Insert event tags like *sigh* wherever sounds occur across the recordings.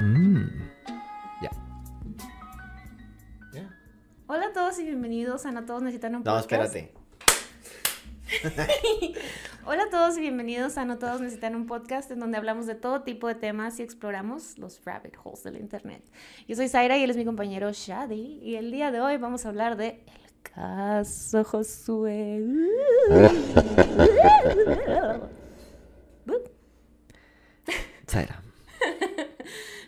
Mm. Ya. Ya. Hola a todos y bienvenidos a No Todos Necesitan un No, Podcast. espérate. *laughs* Hola a todos y bienvenidos a No Todos Necesitan un Podcast, en donde hablamos de todo tipo de temas y exploramos los rabbit holes del Internet. Yo soy Zaira y él es mi compañero Shadi, y el día de hoy vamos a hablar de El caso Josué. Zaira.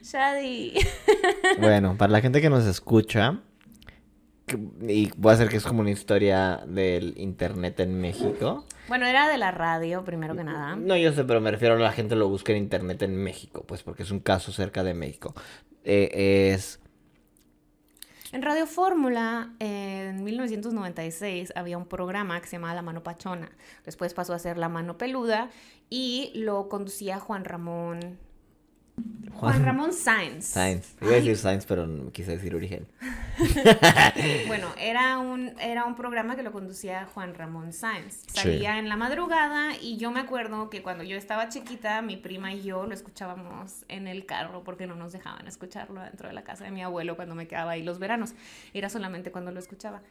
Shadi. Bueno, para la gente que nos escucha, y voy a hacer que es como una historia del internet en México. Bueno, era de la radio, primero que nada. No, yo sé, pero me refiero a la gente lo busca en internet en México, pues porque es un caso cerca de México. Eh, es... En Radio Fórmula, en 1996, había un programa que se llamaba La Mano Pachona. Después pasó a ser La Mano Peluda y lo conducía Juan Ramón. Juan, Ramón Sáenz. Sainz. Iba a decir Sainz, pero no quise decir origen. *laughs* Bueno, era un, era un programa que lo conducía Juan Ramón Sáenz. Salía en la madrugada y yo me acuerdo que cuando yo estaba chiquita, mi prima y yo lo escuchábamos en el carro porque no nos dejaban escucharlo dentro de la casa de mi abuelo cuando me quedaba ahí los veranos. Era solamente cuando lo escuchaba.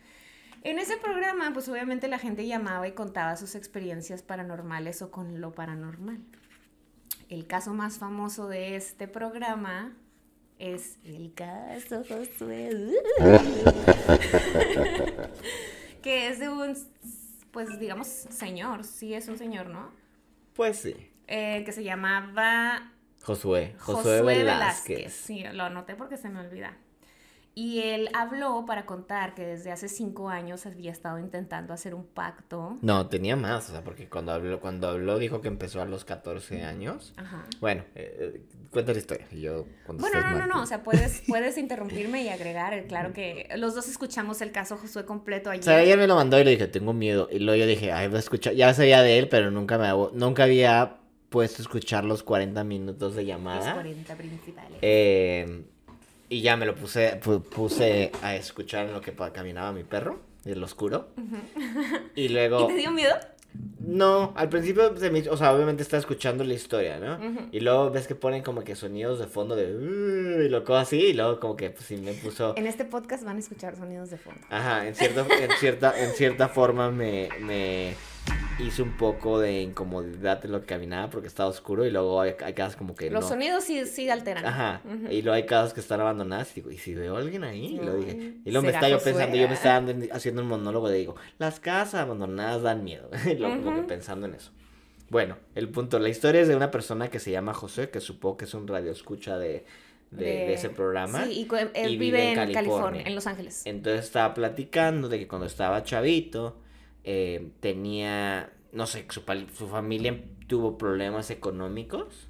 En ese programa, pues obviamente la gente llamaba y contaba sus experiencias paranormales o con lo paranormal. El caso más famoso de este programa es el caso Josué. *laughs* que es de un, pues digamos, señor, sí es un señor, ¿no? Pues sí. Eh, que se llamaba Josué. Josué, Velázquez. Sí, lo anoté porque se me olvida. Y él habló para contar que desde hace cinco años había estado intentando hacer un pacto. No, tenía más, o sea, porque cuando habló, cuando habló dijo que empezó a los 14 años. Ajá. Bueno, eh, cuenta la historia. yo cuando Bueno, no, no, no, o sea, puedes, *laughs* puedes interrumpirme y agregar. eh, Claro que los dos escuchamos el caso Josué completo ayer. O sea, ella me lo mandó y le dije, tengo miedo. Y luego yo dije, ay, voy a escuchar. Ya sabía de él, pero nunca me hago- nunca había puesto a escuchar los 40 minutos de Los llamada. 40 principales. Eh, y ya me lo puse, pu- puse a escuchar en lo que caminaba mi perro, en el oscuro. Y ¿Y luego, te dio miedo? no, al principio se me hizo- o sea, obviamente estaba escuchando la historia, ¿no? Y luego ves que ponen como que sonidos de fondo de, "Uh", y loco así, y luego como que pues sí me puso... En este podcast van a escuchar sonidos de fondo. Ajá, en, cierto, en, cierta, en cierta forma me, me hizo un poco de incomodidad en lo que caminaba porque estaba oscuro y luego hay, hay casas como que Los no. sonidos sí, sí alteran. Ajá, y luego hay casas que están abandonadas y digo, ¿y si veo a alguien ahí? Y lo dije. Y luego me ¿será estaba yo pensando, yo me estaba haciendo un monólogo de digo, las casas abandonadas dan miedo. *laughs* y luego como que pensando en eso. Bueno, el punto, la historia es de una persona que se llama José, que supongo que es un radio escucha de, de, de ese programa. Sí, y él y vive, en California. en Los Ángeles. Entonces estaba platicando de que cuando estaba chavito eh, tenía, no sé, su, familia tuvo problemas económicos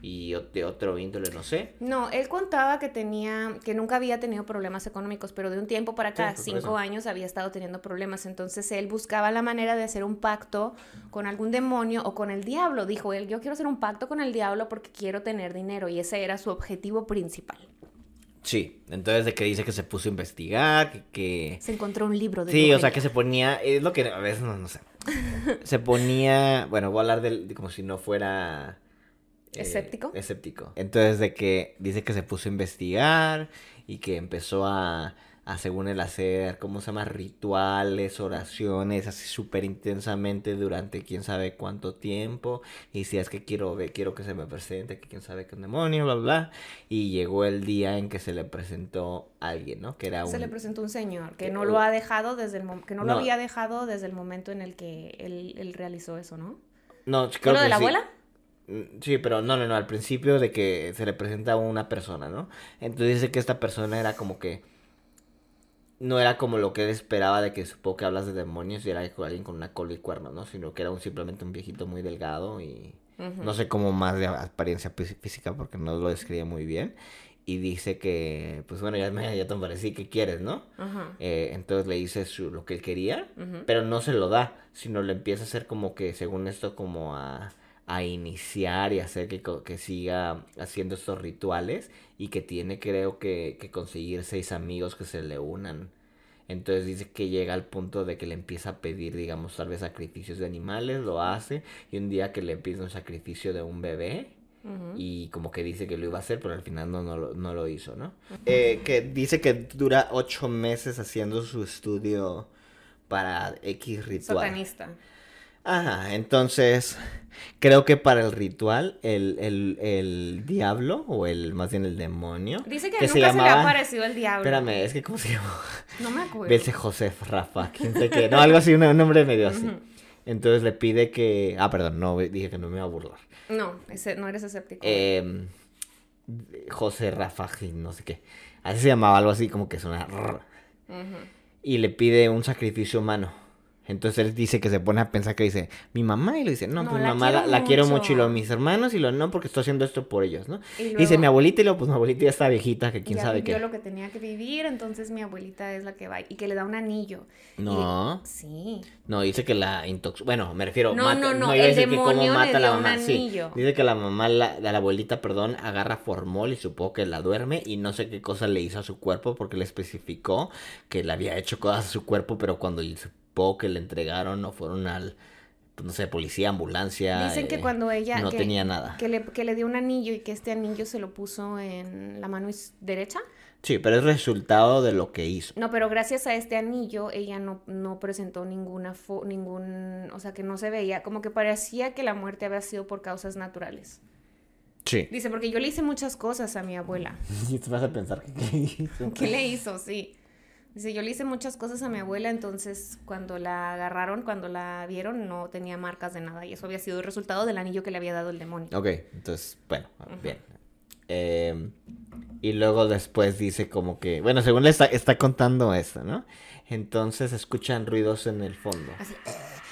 y de otro índole, no sé. No, él contaba que tenía, que nunca había tenido problemas económicos, pero de un tiempo para acá, Sí, cinco años, había estado teniendo problemas. Entonces él buscaba la manera de hacer un pacto con algún demonio o con el diablo. Dijo él, yo quiero hacer un pacto con el diablo porque quiero tener dinero y ese era su objetivo principal. Sí, entonces de que dice que se puso a investigar, que... que... Se encontró un libro de Sí, o sea, que se ponía, es lo que a veces no, no sé. *laughs* Se ponía, bueno, voy a hablar del, de como si no fuera... eh, ¿Escéptico? Escéptico. Entonces de que dice que se puso a investigar y que empezó a, a según él hacer, ¿cómo se llama? Rituales, oraciones, así súper intensamente durante quién sabe cuánto tiempo. Y si es que quiero ver, quiero que se me presente, que quién sabe qué demonio, bla, bla. Y llegó el día en que se le presentó alguien, ¿no? Que era un... Se le presentó un señor que que- no lo ha dejado desde el mom- que no, No. lo había dejado desde el momento en el que él, él realizó eso, ¿no? No, ¿Fue creo lo de que la sí. abuela? Mm, Sí, pero no, no, no, al principio de que se le presenta a una persona, ¿no? Entonces dice que esta persona era como que no era como lo que él esperaba de que supongo que hablas de demonios y era alguien con una cola y cuernos, ¿no? Sino que era un, simplemente un viejito muy delgado y no sé cómo más de apariencia fí- física porque no lo describe muy bien. Y dice que, pues bueno, ya, *laughs* me, ya te parecí, ¿qué quieres, no? Ajá. Eh, entonces le dice su, lo que él quería, pero no se lo da, sino le empieza a hacer como que, según esto, como a, a iniciar y hacer que, que siga haciendo estos rituales y que tiene, creo que, que conseguir seis amigos que se le unan. Entonces dice que llega al punto de que le empieza a pedir, digamos, tal vez sacrificios de animales, lo hace, y un día que le pide un sacrificio de un bebé, y como que dice que lo iba a hacer, pero al final no, no, lo, no lo hizo, ¿no? Eh, que dice que dura ocho meses haciendo su estudio para X ritual. Satanista. Ajá, entonces creo que para el ritual el, el, el diablo o el más bien el demonio Dice que, nunca se, le ha aparecido el diablo. Espérame, es que ¿cómo se llama? No me acuerdo. Belse Josef Rafa, quién sé qué. No, algo así, un, nombre medio así. Entonces le pide que... Ah, perdón, no, dije que no me iba a burlar. No, ese, no eres escéptico. Eh, José Rafa, no sé qué. Así se llamaba, algo así como que suena... Y le pide un sacrificio humano. Entonces él dice que se pone a pensar que dice, mi mamá, y le dice, no, pues mi mamá la, quiero mucho, y lo mis hermanos, y lo no, porque estoy haciendo esto por ellos, ¿no? Y dice, mi abuelita, y lo pues mi abuelita ya está viejita, que quién sabe qué. lo que tenía que vivir, entonces mi abuelita es la que va, y que le da un anillo. No. Sí. No, dice que la intox... Bueno, me refiero... No, no, no, el demonio le dio un anillo. dice que la mamá, la, la abuelita, perdón, agarra formol y supongo que la duerme, y no sé qué cosa le hizo a su cuerpo, porque le especificó que le había hecho cosas a su cuerpo, pero cuando poco que le entregaron o fueron al, pues, no sé, policía, ambulancia. Dicen que eh, cuando ella... No tenía nada. Que le, que le dio un anillo y que este anillo se lo puso en la mano derecha. Sí, pero es resultado de lo que hizo. No, pero gracias a este anillo ella no, no presentó ninguna, ningún, o sea, que no se veía, como que parecía que la muerte había sido por causas naturales. Sí. Dice, porque yo le hice muchas cosas a mi abuela. *laughs* Y te vas a pensar que qué hizo. ¿Qué le hizo? Sí. Dice, yo le hice muchas cosas a mi abuela, entonces cuando la agarraron, cuando la vieron, no tenía marcas de nada. Y eso había sido el resultado del anillo que le había dado el demonio. Ok, entonces, bueno, bien. Em, y luego después dice como que, bueno, según le está, está contando esto, ¿no? Entonces escuchan ruidos en el fondo.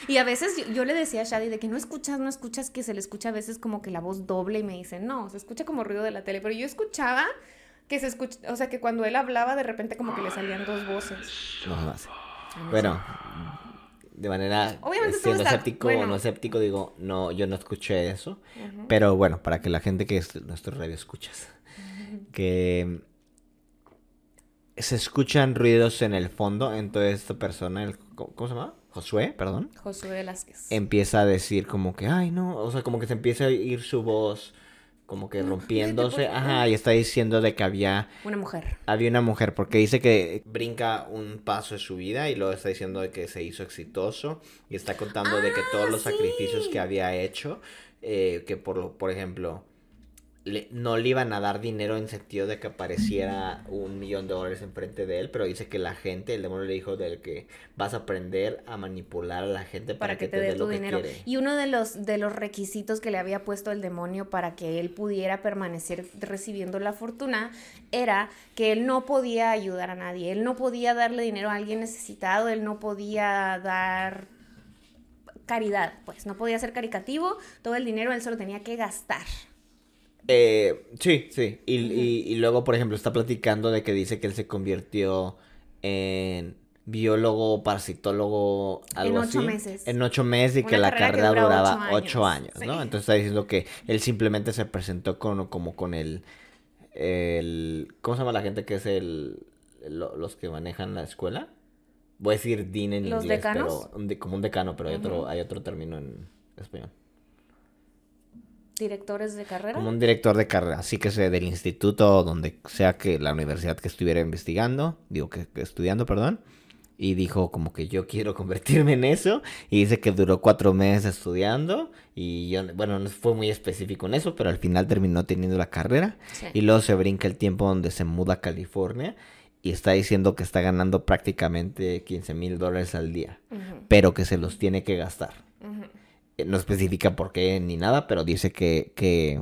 Y a veces yo, le decía a Shadi de que no escuchas, no escuchas, que se le escucha a veces como que la voz doble y me dice, no, se escucha como ruido de la tele. Pero yo escuchaba que se escucha, o sea, que cuando él hablaba de repente como que le salían dos voces. No, Bueno, de manera Obviamente siendo escéptico o no escéptico, digo, no, yo no escuché eso. Pero bueno, para que la gente que es nuestro radio escuchas, que se escuchan ruidos en el fondo, entonces esta persona, el, ¿cómo se llama? Josué, perdón. Josué Velázquez. Empieza a decir como que, ay, no, o sea, como que se empieza a ir su voz como que rompiéndose, ajá, y está diciendo de que había una mujer. Había una mujer porque dice que brinca un paso de su vida y luego está diciendo de que se hizo exitoso y está contando de que todos ah, los sacrificios que había hecho, eh, que por por ejemplo, no le iban a dar dinero en sentido de que apareciera un millón de dólares enfrente de él, pero dice que la gente, el demonio le dijo del que vas a aprender a manipular a la gente para, que, te, dé tu dinero. Y uno de los de los requisitos que le había puesto el demonio para que él pudiera permanecer recibiendo la fortuna era que él no podía ayudar a nadie, él no podía darle dinero a alguien necesitado, él no podía dar caridad, pues no podía ser caricativo, todo el dinero él solo tenía que gastar. Eh, sí, sí. Y, y, luego, por ejemplo, está platicando de que dice que él se convirtió en biólogo, parasitólogo, algo en ocho meses. En ocho meses y que la carrera, duraba ocho años, ¿no? Entonces está diciendo que él simplemente se presentó con, como con el, el... ¿Cómo se llama la gente que es el... los que manejan la escuela? Voy a decir dean en ¿Los inglés, pero como un decano, pero hay otro, hay otro término en español directores de carrera. Como un director de carrera, así que sea del instituto, donde sea que la universidad que estuviera investigando, digo que, estudiando, perdón, y dijo como que yo quiero *laughs* convertirme en eso, y dice que duró cuatro meses estudiando, y yo, bueno, no fue muy específico en eso, pero al final terminó teniendo la carrera, y luego se brinca el tiempo donde se muda a California, y está diciendo que está ganando prácticamente 15 mil dólares al día, pero que se los tiene que gastar no especifica por qué ni nada, pero dice que, que,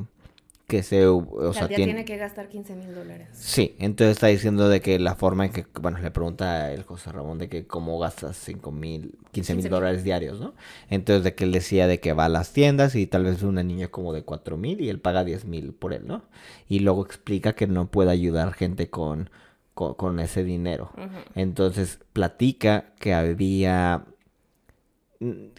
que se... O sea, tiene... que gastar 15 mil dólares. Sí, entonces está diciendo de que la forma en que, bueno, le pregunta el José Ramón de que cómo gastas 5 mil, 15 mil dólares diarios, ¿no? Entonces de que él decía de que va a las tiendas y tal vez una niña como de 4 mil y él paga 10 mil por él, ¿no? Y luego explica que no puede ayudar gente con, con, ese dinero. Entonces platica que había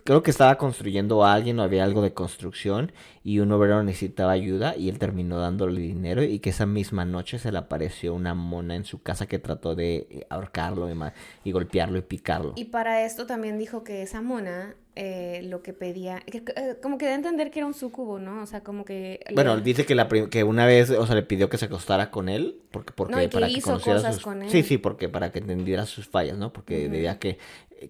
creo que estaba construyendo a alguien o había algo de construcción y un obrero necesitaba ayuda y él terminó dándole dinero y que esa misma noche se le apareció una mona en su casa que trató de ahorcarlo y, y golpearlo y picarlo. Y para esto también dijo que esa mona eh, lo que pedía, eh, como que de entender que era un sucubo, ¿no? O sea, como que... Bueno, dice que, la que una vez, o sea, le pidió que se acostara con él, porque, porque no, que para hizo que conociera cosas sus... con él. Sí, sí, porque para que entendiera sus fallas, ¿no? Porque debía que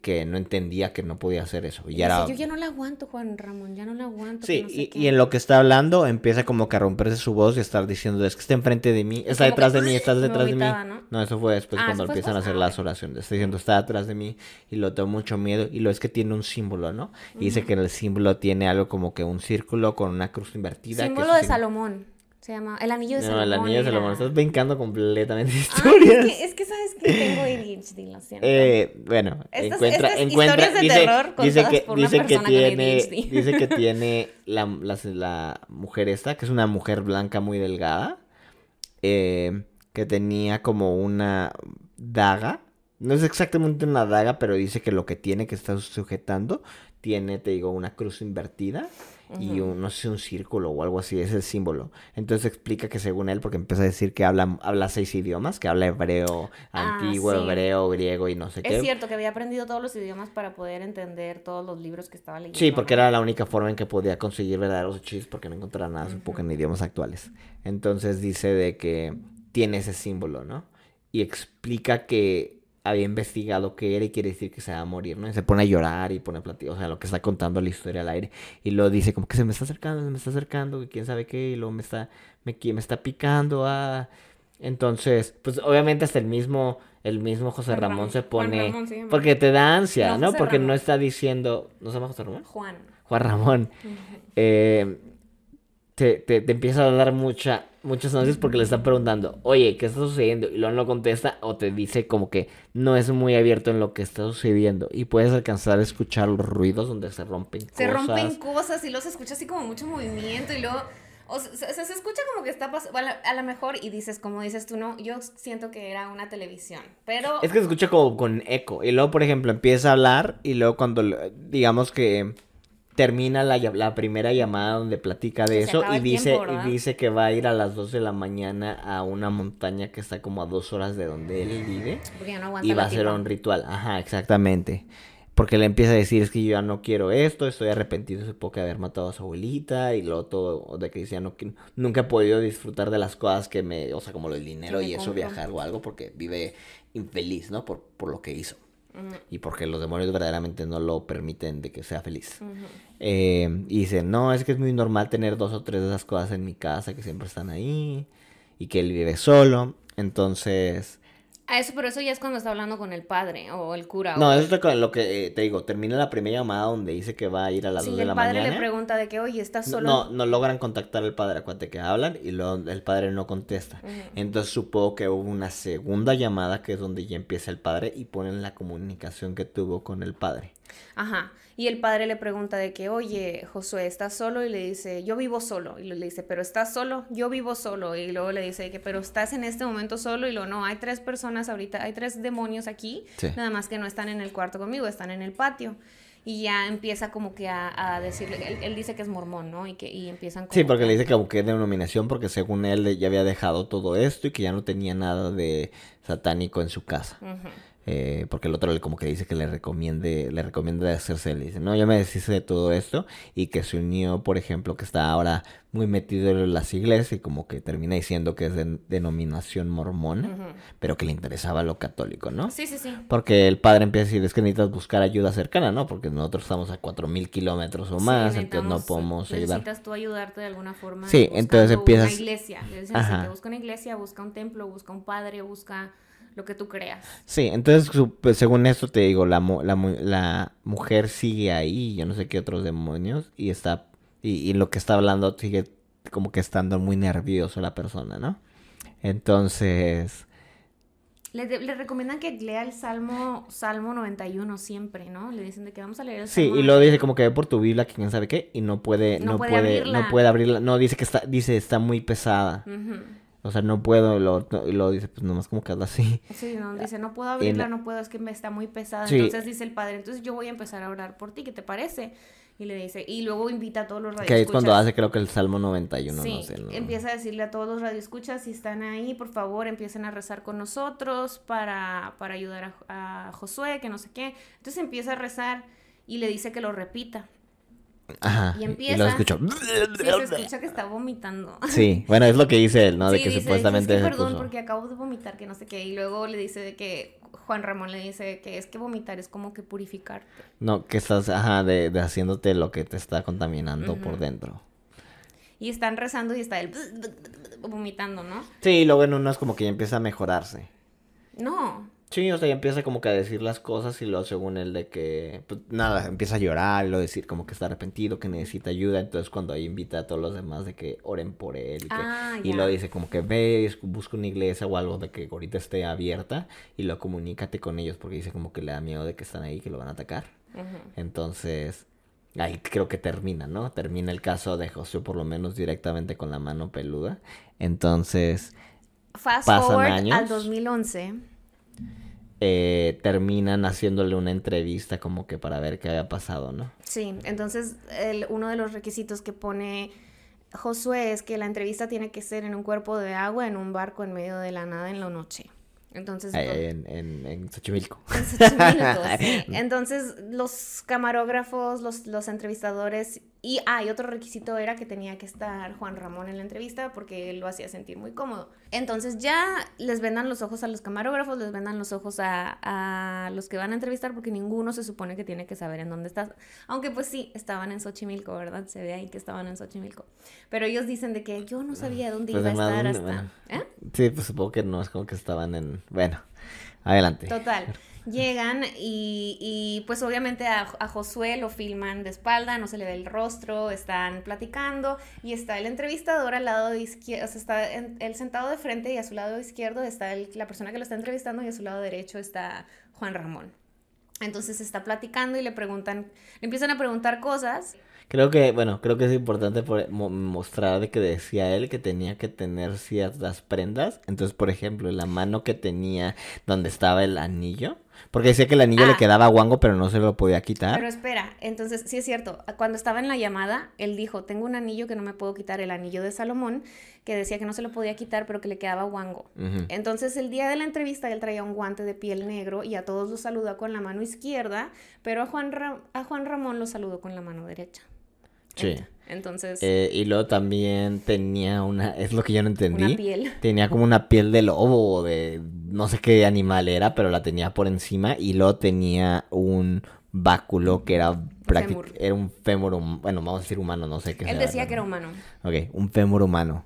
que no entendía que no podía hacer eso. Y, era... Yo ya no la aguanto, Juan Ramón, ya no la aguanto. Sí, y, en lo que está hablando empieza como que a romperse su voz y a estar diciendo, es que está enfrente de mí, está detrás de mí, estás detrás de mí. ¿no? eso fue después ah, cuando empiezan a hacer las oraciones. Está diciendo, está detrás de mí y lo tengo mucho miedo. Y lo es que tiene un símbolo, ¿no? Y dice que el símbolo tiene algo como que un círculo con una cruz invertida. Símbolo de Salomón. Se llama El Anillo de Salomón. No, El Anillo de Salomón. Estás brincando completamente historias. es, que, sabes que tengo ADHD, lo siento. Eh, bueno, encuentra, encuentra, de dice, terror dice que, por dice una que tiene, dice que *laughs* tiene la, la, la, mujer esta, que es una mujer blanca muy delgada, eh, que tenía como una daga. No es exactamente una daga, pero dice que lo que tiene que está sujetando tiene, te digo, una cruz invertida y un, no sé, un círculo o algo así, es el símbolo. Entonces explica que según él, porque empieza a decir que habla, habla seis idiomas, que habla hebreo, Ah, antiguo, sí. hebreo, griego y no sé qué. Es cierto que había aprendido todos los idiomas para poder entender todos los libros que estaba leyendo. Sí, porque era la única forma en que podía conseguir verdaderos hechizos porque no encontraba nada supongo en idiomas actuales. Entonces dice de que tiene ese símbolo, ¿no? Y explica que había investigado qué era y quiere decir que se va a morir, ¿no? Y se pone a llorar y pone a platicar, o sea, lo que está contando la historia al aire. Y lo dice como que se me está acercando, se me está acercando, que quién sabe qué, y luego me está, me, me está picando, ah. Entonces, pues obviamente hasta el mismo, el mismo José Ramón, Ramón, se Juan pone, Ramón llama. porque te da ansia, No, Porque no está diciendo, ¿no se llama José Ramón? Juan. Juan Ramón. *laughs* Eh, te, te, te empieza a dar mucha, muchas ansias porque le están preguntando, oye, ¿qué está sucediendo? Y luego no contesta o te dice como que no es muy abierto en lo que está sucediendo. Y puedes alcanzar a escuchar los ruidos donde se rompen Se cosas. rompen cosas y luego se escucha así como mucho movimiento y luego... O sea, se, se escucha como que está pasando, a lo mejor, y dices, como dices tú, no, yo siento que era una televisión, pero... Es que se escucha como con eco. Y luego, por ejemplo, empieza a hablar y luego cuando, digamos que termina la, primera llamada donde platica de Se eso y dice, tiempo, ¿verdad? y dice que va a ir a las 2 de la mañana a una montaña que está como a dos horas de donde él vive. No Y va a hacer un ritual. Ajá, exactamente. Porque le empieza a decir, es que yo ya no quiero esto, estoy arrepentido supongo de haber matado a su abuelita y luego todo, de que decía, no, que nunca he podido disfrutar de las cosas que me, o sea, como el dinero Que y eso, compro. viajar o algo, porque vive infeliz, ¿no? Por, por lo que hizo. Y porque los demonios verdaderamente no lo permiten de que sea feliz. Eh, y dice, no, es que es muy normal tener dos o tres de esas cosas en mi casa que siempre están ahí y que él vive solo. Entonces... Ah, eso, pero eso ya es cuando está hablando con el padre o el cura. No, o eso es lo que eh, te digo. Termina la primera llamada donde dice que va a ir a las Sí, 2 de el la padre mañana. le pregunta de que, oye, ¿estás solo? No, no logran contactar al padre, acuérdate que hablan y luego el padre no contesta. Entonces supongo que hubo una segunda llamada que es donde ya empieza el padre y ponen la comunicación que tuvo con el padre. Ajá. Y el padre le pregunta de que, oye, Josué, ¿estás solo? Y le dice, yo vivo solo. Y le dice, ¿pero estás solo? Yo vivo solo. Y luego le dice que, ¿pero estás en este momento solo? Y luego, no, hay tres personas ahorita, hay tres demonios aquí, Sí. nada más que no están en el cuarto conmigo, están en el patio. Y ya empieza como que a, a decirle, él, él dice que es mormón, ¿no? Y que y empiezan como Sí, porque que- le dice que busqué denominación porque según él ya había dejado todo esto y que ya no tenía nada de satánico en su casa. Eh, porque el otro le como que dice que le recomiende, le recomienda hacerse, le dice, no, yo me deshice de todo esto y que se unió, por ejemplo, que está ahora muy metido en las iglesias y como que termina diciendo que es de denominación mormona, pero que le interesaba lo católico, ¿no? Sí, sí, sí. Porque el padre empieza a decir, es que necesitas buscar ayuda cercana, ¿no? Porque nosotros estamos a cuatro mil kilómetros o Sí, más, entonces no podemos ayudar. Necesitas tú ayudarte de alguna forma. Sí, entonces empiezas- Una iglesia. Ajá. busca una iglesia, busca un templo, busca un padre, busca lo que tú creas. Sí, entonces pues, según esto te digo, la, la, mu- la mujer sigue ahí, yo no sé qué otros demonios, y está, y, y lo que está hablando sigue como que estando muy nervioso la persona, ¿no? Entonces, Le, le recomiendan que lea el Salmo, Salmo 91 siempre, ¿no? Le dicen de que vamos a leer el sí, Salmo y luego dice como que ve por tu Biblia quién sabe qué, y no puede, No no, puede puede, abrirla. no puede abrirla, no, dice que está, dice está muy pesada. Ujú. O sea, no puedo, y lo, y lo dice, pues nomás como que habla así. Sí, no, dice, no puedo abrirla, no puedo, es que me está muy pesada. Entonces dice el padre, entonces yo voy a empezar a orar por ti, ¿qué te parece? Y le dice, y luego invita a todos los radioescuchas. Que es cuando hace creo que el Salmo 91, sí, no sé. ¿no? empieza a decirle a todos los radioescuchas, si están ahí, por favor, empiecen a rezar con nosotros para, para ayudar a, a Josué, que no sé qué. Entonces empieza a rezar y le dice que lo repita. Ajá. Y empieza. Y lo escucho. Sí, se escucha que está vomitando. Sí, bueno, es lo que dice él, ¿no? De que supuestamente. Es que perdón, porque acabo de vomitar, que no sé qué. Y luego le dice de que. Juan Ramón le dice que es que vomitar es como que purificar. No, que estás, ajá, de, de haciéndote lo que te está contaminando por dentro. Y están rezando y está él vomitando, ¿no? Sí, y luego en uno es como que ya empieza a mejorarse. No. Sí, o sea, ya empieza como que a decir las cosas y luego según él de que, pues nada, empieza a llorar lo decir como que está arrepentido, que necesita ayuda, entonces cuando ahí invita a todos los demás de que oren por él y, ah, lo dice como que ve, busca una iglesia o algo de que ahorita esté abierta y lo comunícate con ellos porque dice como que le da miedo de que están ahí, que lo van a atacar. Entonces, ahí creo que termina, ¿no? Termina el caso de José por lo menos directamente con la mano peluda. Entonces, Fast pasan años. al 2011 eh, terminan haciéndole una entrevista como que para ver qué había pasado, ¿no? Sí, entonces el, uno de los requisitos que pone Josué es que la entrevista tiene que ser en un cuerpo de agua, en un barco en medio de la nada en la noche. Entonces, en, en, en, Xochimilco. *laughs* En Xochimilco, sí. *laughs* Entonces, los camarógrafos, los, los entrevistadores, y, ah, y otro requisito era que tenía que estar Juan Ramón en la entrevista porque él lo hacía sentir muy cómodo. Entonces, ya les vendan los ojos a los camarógrafos, les vendan los ojos a, a los que van a entrevistar porque ninguno se supone que tiene que saber en dónde estás. Aunque, pues sí, estaban en Xochimilco, ¿verdad? Se ve ahí que estaban en Xochimilco. Pero ellos dicen de que yo no sabía dónde pues iba a estar hasta... ¿Eh? Sí, pues supongo que no es como que estaban en bueno, adelante. Total. Llegan y, y pues obviamente a, Josué lo filman de espalda, no se le ve el rostro, están platicando y está el entrevistador al lado izquierdo, o sea, está el sentado de frente y a su lado izquierdo está la persona que lo está entrevistando y a su lado derecho está Juan Ramón. Entonces está platicando y le preguntan, le empiezan a preguntar cosas Creo que, bueno, creo que es importante mostrar de que decía él que tenía que tener ciertas prendas. Entonces, por ejemplo, la mano que tenía donde estaba el anillo. Porque decía que el anillo le ah. quedaba guango, pero no se lo podía quitar. Pero espera, entonces sí es cierto. Cuando estaba en la llamada, él dijo, tengo un anillo que no me puedo quitar, el anillo de Salomón, que decía que no se lo podía quitar, pero que le quedaba guango. Entonces el día de la entrevista él traía un guante de piel negro y a todos los saludó con la mano izquierda, pero a Juan, a Juan Ramón lo saludó con la mano derecha. Sí. Entonces. Eh, y luego también tenía una. Es lo que yo no entendí. Una piel. Tenía como una piel de lobo o de. No sé qué animal era, pero la tenía por encima. Y luego tenía un báculo que era prácticamente. Era un fémur. Bueno, vamos a decir humano, no sé qué. Él decía que era humano. Ok, un fémur humano.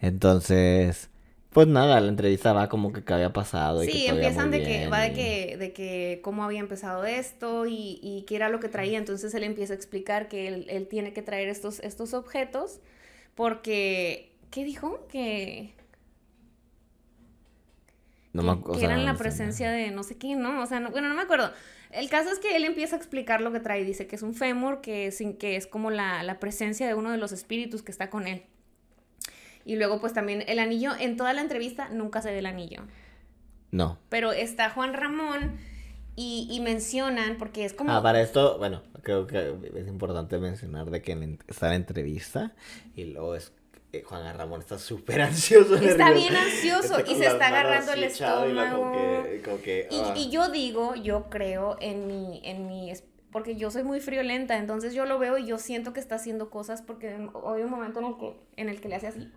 Entonces. Pues nada, la entrevista va como que qué había pasado. Y sí, empiezan de que, va de que, de que cómo había empezado esto y, y qué era lo que traía. Entonces él empieza a explicar que él, él tiene que traer estos, estos objetos porque, ¿qué dijo? Que... No me acuerdo. Que eran la presencia de no sé qué, ¿no? O sea, bueno, no me acuerdo. El caso es que él empieza a explicar lo que trae. Dice que es un fémur, que, sin, que es como la, la presencia de uno de los espíritus que está con él. Y luego pues también el anillo, en toda la entrevista nunca se ve el anillo. No. Pero está Juan Ramón y, mencionan, porque es como... Ah, para esto, bueno, creo que es importante mencionar de que está la entrevista y luego es eh, Juan Ramón está súper *laughs* ansioso. Está bien ansioso y se está agarrando el estómago. Ah. y, yo digo, yo creo en mi, en mi, porque yo soy muy friolenta, entonces yo lo veo y yo siento que está haciendo cosas porque hay un momento en el que, en el que le hace así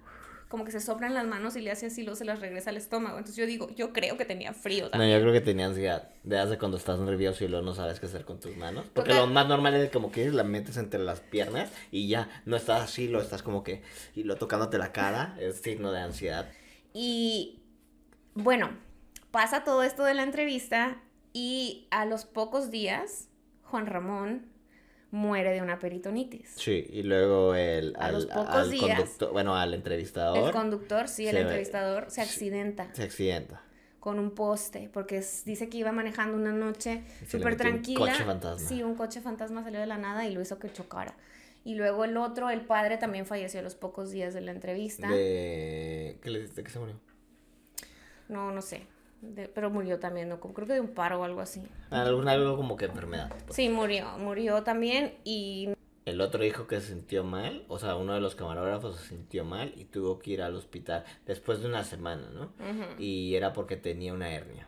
como que se soplan las manos y le hace así, luego se las regresa al estómago. Entonces yo digo, yo creo que tenía frío también. No, yo creo que tenía ansiedad. De hace cuando estás nervioso y luego no sabes qué hacer con tus manos. Porque lo más normal es como que la metes entre las piernas y ya no estás así, lo estás como que, y lo tocándote la cara, *laughs* es signo de ansiedad. Y bueno, pasa todo esto de la entrevista y a los pocos días, Juan Ramón muere de una peritonitis. Sí, y luego el, al, conductor, bueno, al entrevistador. El conductor, sí, el entrevistador se accidenta. Se accidenta. Con un poste, porque dice que iba manejando una noche súper tranquila. Un coche fantasma. Sí, un coche fantasma salió de la nada y lo hizo que chocara. Y luego el otro, el padre, también falleció a los pocos días de la entrevista. De... ¿Qué le ¿De qué se murió? No, no sé. Pero murió también, ¿no? creo que de un paro o algo así. Algo, algo como que enfermedad. Pues. Sí, murió, murió también y... El otro dijo que se sintió mal, o sea, uno de los camarógrafos se sintió mal y tuvo que ir al hospital después de una semana, ¿no? Y era porque tenía una hernia.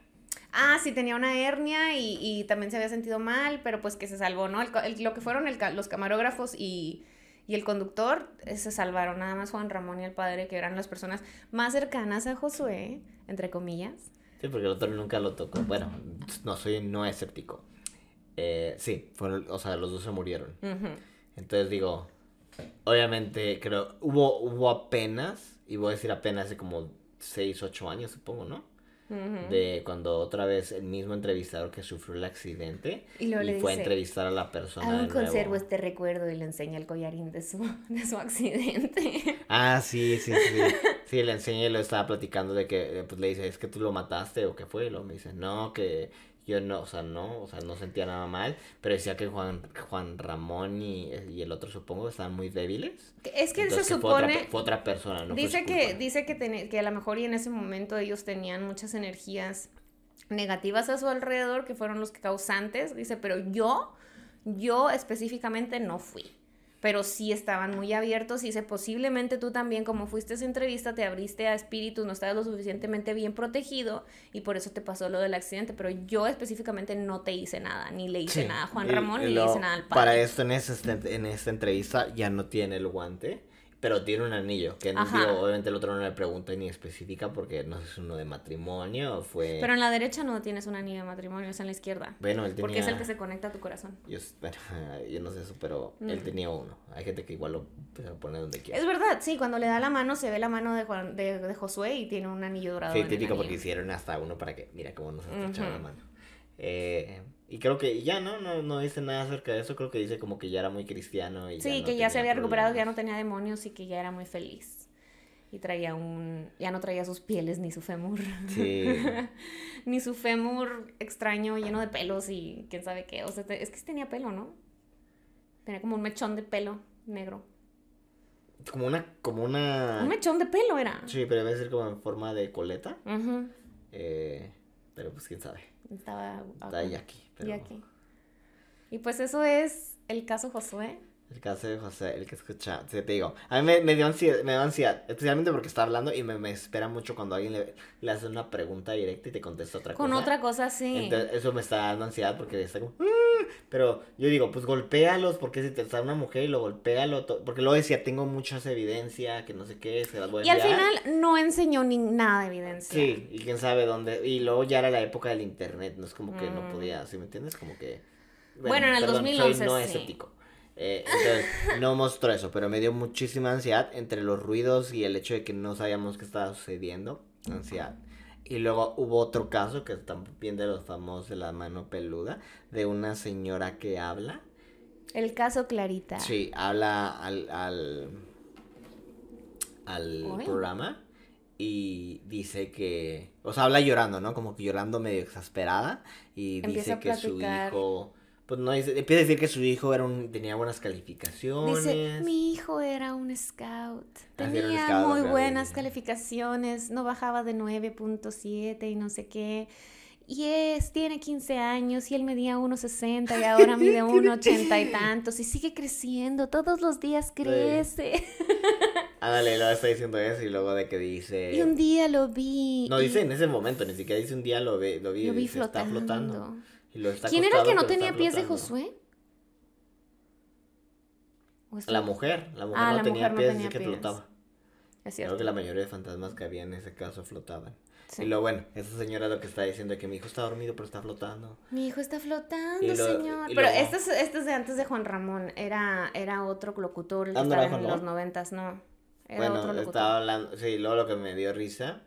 Ah, sí, tenía una hernia y, también se había sentido mal, pero pues que se salvó, ¿no? lo que fueron los camarógrafos y, y el conductor eh, se salvaron, nada más Juan Ramón y el padre, que eran las personas más cercanas a Josué, entre comillas. Sí, porque el otro nunca lo tocó. Bueno, no, soy no escéptico. Eh, sí, fueron, o sea, los dos se murieron. Entonces digo, obviamente creo, hubo, hubo apenas, y voy a decir apenas hace como 6, 8 años, supongo, ¿no? De cuando otra vez el mismo entrevistador que sufrió el accidente y, fue a entrevistar a la persona. Aún conservo este recuerdo y le enseña el collarín de su, *laughs* de su accidente. Ah, sí, sí, sí. Sí, le enseña y lo estaba platicando de que pues, le dice, es que tú lo mataste o qué fue. Y luego me dice, no, que yo no, o sea, no, o sea, no sentía nada mal, pero decía que Juan, Juan Ramón y, el otro supongo estaban muy débiles. Es que se supone... Fue otra, persona, ¿no? Dice que, dice que, que a lo mejor y en ese momento ellos tenían muchas energías negativas a su alrededor, que fueron los causantes, dice, pero yo, yo específicamente no fui pero sí estaban muy abiertos y dice, posiblemente tú también, como fuiste a esa entrevista, te abriste a espíritus, no estabas lo suficientemente bien protegido y por eso te pasó lo del accidente, pero yo específicamente no te hice nada, ni le hice nada a Juan Ramón, ni le hice nada al padre. Para esto, en, en esta entrevista, ya no tiene el guante pero tiene un anillo, que obviamente el otro no le pregunta ni especifica porque no sé si es uno de matrimonio fue... Pero en la derecha no tienes un anillo de matrimonio, es en la izquierda. Bueno, él tenía... Porque es el que se conecta a tu corazón. Yo, bueno, *laughs* yo no sé eso, pero él mm. tenía uno. Hay gente que igual lo pone donde quiera. Es verdad, sí, cuando le da la mano se ve la mano de, Juan, de, Josué y tiene un anillo dorado. Sí, típico porque hicieron hasta uno para que, mira cómo nos han echado la mano. Eh, y creo que ya no, no, no dice nada acerca de eso, creo que dice como que ya era muy cristiano. Y sí, que ya se había recuperado, que ya no tenía demonios y que ya era muy feliz. Y traía un, ya no traía sus pieles ni su fémur. Sí. *laughs* ni su fémur extraño lleno de pelos y quién sabe qué. O sea, es que tenía pelo, ¿no? Tenía como un mechón de pelo negro. Como una, como una... Un mechón de pelo era. Sí, pero debe ser como en forma de coleta. eh, pero pues quién sabe. Estaba... Está aquí. Y aquí. Y pues eso es el caso Josué. El caso de José, el que escucha, te digo, a mí me, dio ansiedad, me dio ansiedad, especialmente porque está hablando y me, me espera mucho cuando alguien le, le, hace una pregunta directa y te contesta otra cosa. Con otra cosa, sí. Entonces, eso me está dando ansiedad porque está como, mm", pero yo digo, pues golpéalos, porque si te está una mujer y lo golpéalo, porque luego decía, tengo muchas evidencia, que no sé qué, se las voy a Y al final no enseñó ni nada de evidencia. Sí, y quién sabe dónde, y luego ya era la época del internet, no es como que no mm. podía, ¿sí me entiendes? Como que... Bueno, en el 2011 soy no escéptico. Eh, entonces, no mostró eso, pero me dio muchísima ansiedad entre los ruidos y el hecho de que no sabíamos qué estaba sucediendo. Ansiedad. Y luego hubo otro caso que también de los famosos de la mano peluda, de una señora que habla. El caso Clarita. Sí, habla al, al, al programa y dice que, o sea, habla llorando, ¿no? Como que llorando medio exasperada y dice que su hijo pues no empieza a decir que su hijo era un, tenía buenas calificaciones. Dice, mi hijo era un scout. Ah, tenía muy buenas calificaciones, no bajaba de 9.7 y no sé qué. Y es, tiene 15 años y él medía 1,60 y ahora *laughs* mide 1,80 y tantos y sigue creciendo, todos los días crece. *laughs* Ah, dale, lo está diciendo eso y luego de que dice... Y un día lo vi. No, dice en ese momento, ni siquiera dice un día lo, vi, lo vi, lo vi flotando. Está flotando. ¿Quién era el que no tenía pies de Josué? La mujer, la mujer ah, no tenía pies, no que flotaba. Es cierto. Creo que la mayoría de fantasmas que había en ese caso flotaban. Y lo bueno, esa señora lo que está diciendo es que mi hijo está dormido pero está flotando. Mi hijo está flotando, señor. Pero esto, es, esto es de antes de Juan Ramón. Era, era otro locutor el que estaba en los noventas, no. Era bueno, otro locutor. estaba hablando, sí, luego lo que me dio risa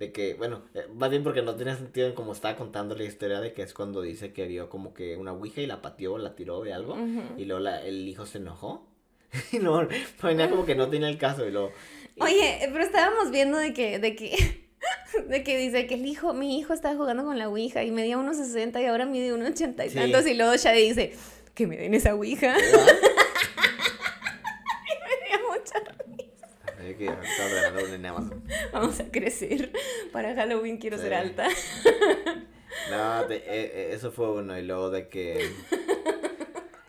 de que, bueno, eh, más bien porque no tenía sentido en cómo estaba contando la historia de que es cuando dice que vio como que una ouija y la pateó, la tiró de algo, y luego el hijo se enojó. *laughs* y no, venía como que no tenía el caso y luego... Oye, pero estábamos viendo de que, de que, *laughs* de que dice que el hijo, mi hijo estaba jugando con la ouija y medía unos 60 y ahora mide unos 80 y tantos, y luego ya dice, que me den esa ouija. Que ordenando en Amazon. *laughs* Vamos a crecer. Para Halloween quiero ser alta. No, e, e, eso fue uno. Y luego de que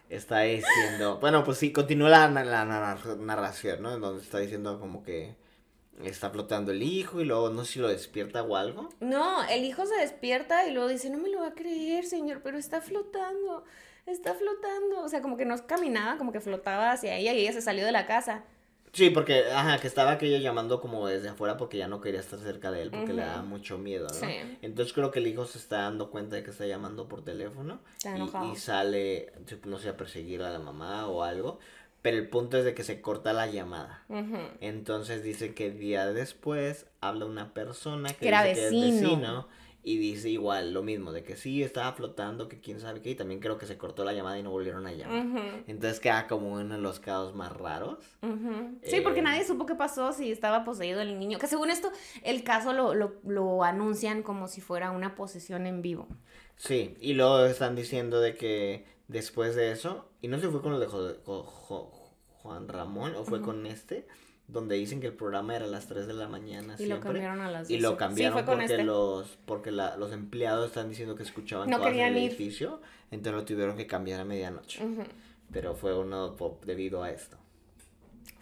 está diciendo. Bueno, pues sí, continúa la, la, narración, ¿no? En donde está diciendo como que está flotando el hijo y luego no sé si lo despierta o algo. No, el hijo se despierta y luego dice, no me lo va a creer, señor, pero está flotando, está flotando. O sea, como que no caminaba, como que flotaba hacia ella y ella se salió de la casa. Sí, porque, ajá, que estaba aquello llamando como desde afuera porque ya no quería estar cerca de él porque le daba mucho miedo, ¿no? Sí. Entonces creo que el hijo se está dando cuenta de que está llamando por teléfono y, y, sale, no sé, a perseguir a la mamá o algo. Pero el punto es de que se corta la llamada. Entonces dice que día después habla una persona que, era dice que es vecino y dice igual lo mismo, de que sí estaba flotando, que quién sabe qué, y también creo que se cortó la llamada y no volvieron a llamar. Entonces queda como uno de los casos más raros. Sí, porque eh, nadie supo qué pasó, si estaba poseído el niño, que según esto el caso lo, lo, lo anuncian como si fuera una posesión en vivo. Sí, y luego están diciendo de que después de eso, y no sé si fue con el de Juan Ramón o fue con este, donde dicen que el programa era a las 3 de la mañana. Y lo cambiaron a las 12. Y lo cambiaron porque, este. los, porque los empleados están diciendo que escuchaban no cosas el edificio, entonces lo tuvieron que cambiar a medianoche. Pero fue uno debido a esto.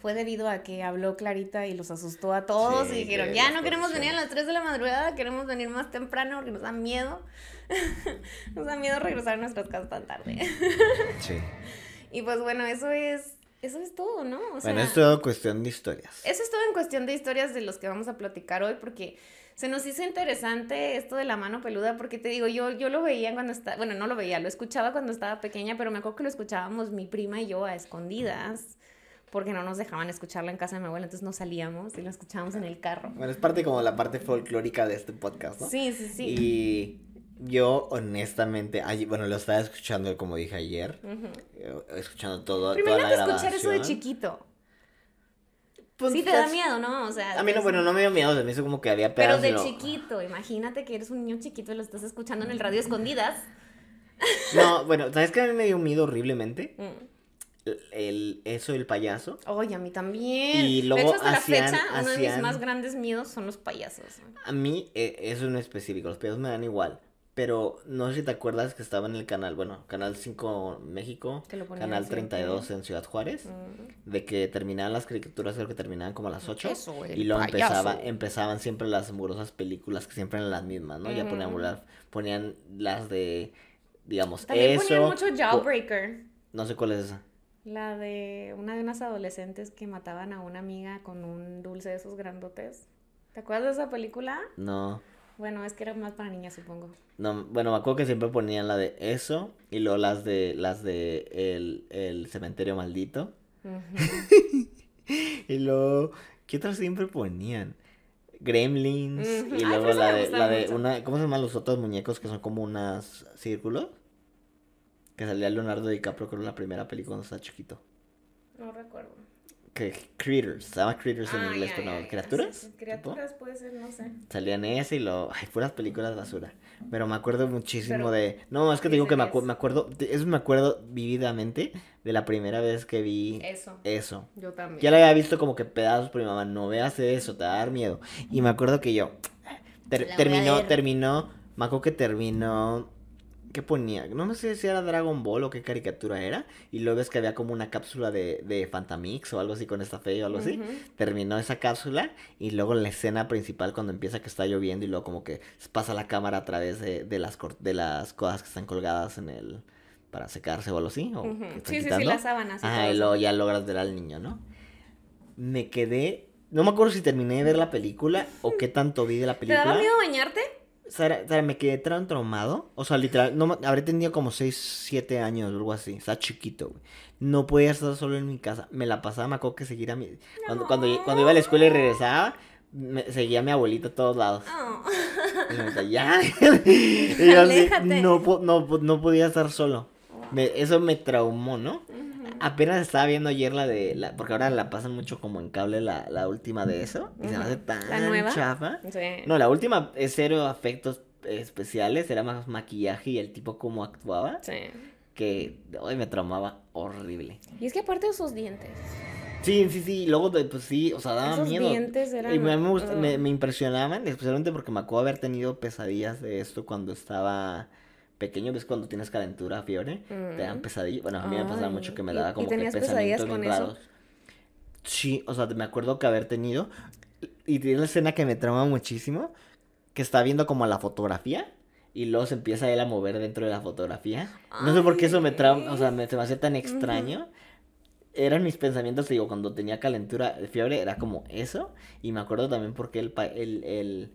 Fue debido a que habló Clarita y los asustó a todos y dijeron, ya no queremos venir a las 3 de la madrugada, queremos venir más temprano porque nos da miedo. *laughs* nos da miedo regresar a nuestras casas tan tarde. sí. *laughs* Y pues bueno, eso es eso es todo, ¿no? O sea, bueno, es todo cuestión de historias. Eso es todo en cuestión de historias de los que vamos a platicar hoy, porque se nos hizo interesante esto de la mano peluda, porque te digo, yo, yo lo veía cuando estaba, bueno, no lo veía, lo escuchaba cuando estaba pequeña, pero me acuerdo que lo escuchábamos mi prima y yo a escondidas porque no nos dejaban escucharla en casa de mi abuela, entonces no salíamos y lo escuchábamos en el carro. Bueno, es parte como la parte folclórica de este podcast, ¿no? Sí, sí, sí. Y yo, honestamente, bueno, lo estaba escuchando, como dije ayer, escuchando todo, toda la grabación. escuchar eso de chiquito. Pues, sí te da miedo, ¿no? O sea, a mí no, bueno, no me dio miedo, se me hizo como que había pedazos. Pero de chiquito, imagínate que eres un niño chiquito y lo estás escuchando en el radio escondidas. *laughs* No, bueno, ¿sabes qué a mí me dio miedo horriblemente? Mm. El, eso del payaso. Oye, a mí también. Y luego de hecho, hasta la fecha, uno de mis más grandes miedos son los payasos. A mí, eh, eso es específico, los payasos me dan igual. Pero no sé si te acuerdas que estaba en el canal, bueno, Canal 5 México, Canal 32 en Ciudad Juárez, mm. de que terminaban las caricaturas, creo que terminaban como a las 8. y luego empezaba, empezaban siempre las amorosas películas que siempre eran las mismas, ¿no? Ya ponían, ponían las de, digamos, También eso. Ponían mucho Jawbreaker. No sé cuál es esa. La de una de unas adolescentes que mataban a una amiga con un dulce de esos grandotes. ¿Te acuerdas de esa película? No. Bueno, es que era más para niñas, supongo. No, bueno, me acuerdo que siempre ponían la de eso y luego las de las de el, el cementerio maldito. *laughs* y luego, ¿qué otras siempre ponían? Gremlins y luego la de, la de una, ¿cómo se llaman los otros muñecos que son como unas círculos? Que salía Leonardo DiCaprio con la primera película cuando estaba chiquito. No recuerdo que Critters, se llama Critters en ah, inglés, pero no, ¿criaturas? criaturas puede ser, no sé. Salían ese y lo, ay, puras películas basura. Pero me acuerdo muchísimo de, no, es que te digo que me, me acuerdo, eso me acuerdo vividamente de la primera vez que vi eso. Eso. Yo también. Ya lo había visto como que pedazos, pero mi mamá, no veas eso, te va a dar miedo. Y me acuerdo que yo, terminó, terminó, me acuerdo que terminó ¿Qué ponía? No sé si era Dragon Ball o qué caricatura era. Y luego ves que había como una cápsula de, de Fantamix o algo así con esta fe o algo así. Terminó esa cápsula y luego la escena principal cuando empieza que está lloviendo y luego como que pasa la cámara a través de, de las, de las cosas que están colgadas en el... para secarse o algo así. O sí, sí, sí, las sábanas. Ajá, y luego ya logras ver al niño, ¿no? Me quedé... No me acuerdo si terminé de ver la película o qué tanto vi de la película. ¿Te daba miedo bañarte? Sara, me quedé tan traumado. O sea, literal, no, habré tenido como 6, 7 años o algo así. Estaba chiquito, güey. No podía estar solo en mi casa. Me la pasaba, me acuerdo que seguir a mi... Cuando, cuando, iba a la escuela y regresaba, me, seguía a mi abuelita a todos lados. Oh. Y me decía, ya. *laughs* y yo así, no, no, no podía estar solo. eso me traumó, ¿no? Apenas estaba viendo ayer la de. La, porque ahora la pasan mucho como en cable la, la última de eso. Y se me hace tan chafa. No, la última es cero efectos especiales. Era más maquillaje y el tipo como actuaba. Sí. Que hoy me traumaba horrible. Y es que aparte de sus dientes. Sí, sí, sí. Luego, pues sí, o sea, daba Esos miedo. dientes eran. Y me, me, me- me impresionaban, especialmente porque me acuerdo haber tenido pesadillas de esto cuando estaba pequeño. ¿Ves cuando tienes calentura, fiebre? Te dan Mm. pesadillas. Bueno, a mí me pasaba Ay, mucho que me ¿y- daba y como que tenías pesadillas pensamientos bien con eso? Sí, o sea, me acuerdo que haber tenido. Y tiene una escena que me trauma muchísimo. Que está viendo como la fotografía. Y luego se empieza él a mover dentro de la fotografía. No sé por qué eso me trauma, o sea, me, se me hace tan extraño. Eran mis pensamientos, te digo, cuando tenía calentura, fiebre, era como eso. Y me acuerdo también porque el, el, el,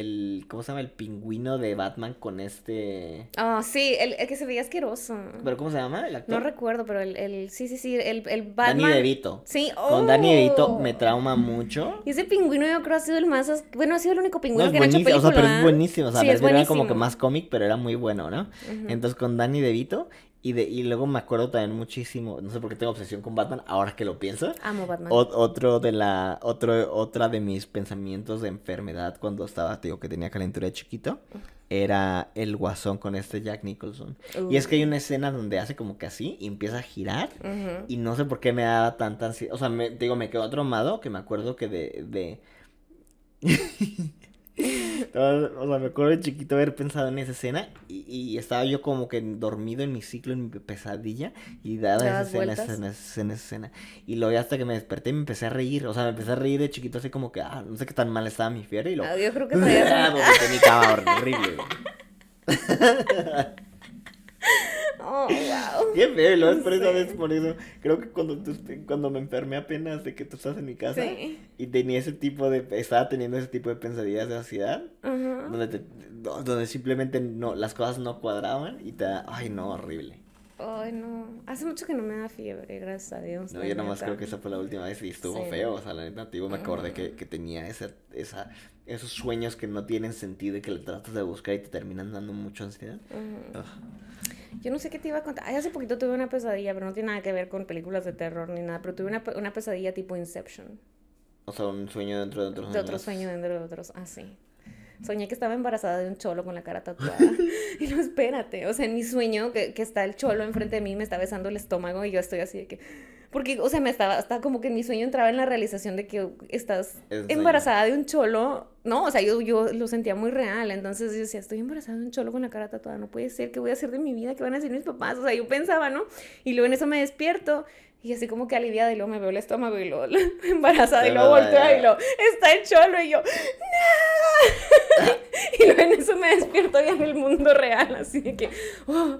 el, ¿cómo se llama? El pingüino de Batman con este... Ah, sí, el, el que se veía asqueroso. ¿Pero cómo se llama el actor? No recuerdo, pero el, el sí, sí, sí, el, el Batman. Danny DeVito. Sí, Con Danny DeVito oh. me trauma mucho. Y ese pingüino yo creo ha sido el más... as- Bueno, ha sido el único No, pingüino es que han hecho buenísimo, o película. sea, pero es ¿eh? buenísimo, o sea, Sí, es refiero era como que buenísimo. más cómic, pero era muy bueno, ¿no? Ujú. Entonces con Danny DeVito y de y luego me acuerdo también muchísimo, no sé por qué tengo obsesión con Batman ahora que lo pienso. Amo Batman. Ot- otro de la otro otra de mis pensamientos de enfermedad cuando estaba, te digo que tenía calentura de chiquito, era el Guasón con este Jack Nicholson. Y es que hay una escena donde hace como que así y empieza a girar y no sé por qué me daba tanta ansiedad. O sea, me, te digo, me quedó traumado que me acuerdo que de... de... o sea, me acuerdo de chiquito haber pensado en esa escena y, y estaba yo como que dormido en mi ciclo, en mi pesadilla y daba esa escena, escena, escena, escena. Y luego hasta que me desperté me empecé a reír. O sea, me empecé a reír de chiquito así como que, ah, no sé qué tan mal estaba mi fiebre y lo... Ah, yo creo que traías *laughs* Ah, mi cama horrible. *laughs* Oh, wow. Qué feo, luego es por esa vez, por eso. Creo que cuando, tú, cuando me enfermé apenas de que tú estás en mi casa Sí. y tenía ese tipo de, estaba teniendo ese tipo de pesadillas de ansiedad, Ajá. donde, te- do- donde simplemente no, las cosas no cuadraban y te da, ay no, horrible. Ay, no. Hace mucho que no me da fiebre, gracias a Dios. No, yo nomás neta. creo que esa fue la última vez y estuvo Sí. feo, o sea, la neta, digo, me acordé que, que tenía esa, esa, esos sueños que no tienen sentido y que le tratas de buscar y te terminan dando mucha ansiedad. Ujú. Ugh. Yo no sé qué te iba a contar. Ay, hace poquito tuve una pesadilla, pero no tiene nada que ver con películas de terror ni nada. Pero tuve una, una pesadilla tipo Inception. O sea, un sueño dentro de otro De otro sueño. dentro de otros. Ah, sí. Soñé que estaba embarazada de un cholo con la cara tatuada. *laughs* y no, espérate. O sea, en mi sueño, que, que está el cholo enfrente de mí, me está besando el estómago y yo estoy así de que. Porque, o sea, me estaba, estaba como que en mi sueño entraba en la realización de que estás Es sueño. embarazada de un cholo. No, o sea, yo, yo lo sentía muy real. Entonces yo decía, estoy embarazada de un cholo con la cara tatuada. No puede ser. ¿Qué voy a hacer de mi vida? ¿Qué van a decir mis papás? O sea, yo pensaba, ¿no? Y luego en eso me despierto. Y así como que aliviada y luego me veo el estómago y luego *laughs* embarazada y luego volteo y luego está el cholo y yo ¡No! *laughs* y luego en eso me despierto ya en el mundo real así de que oh.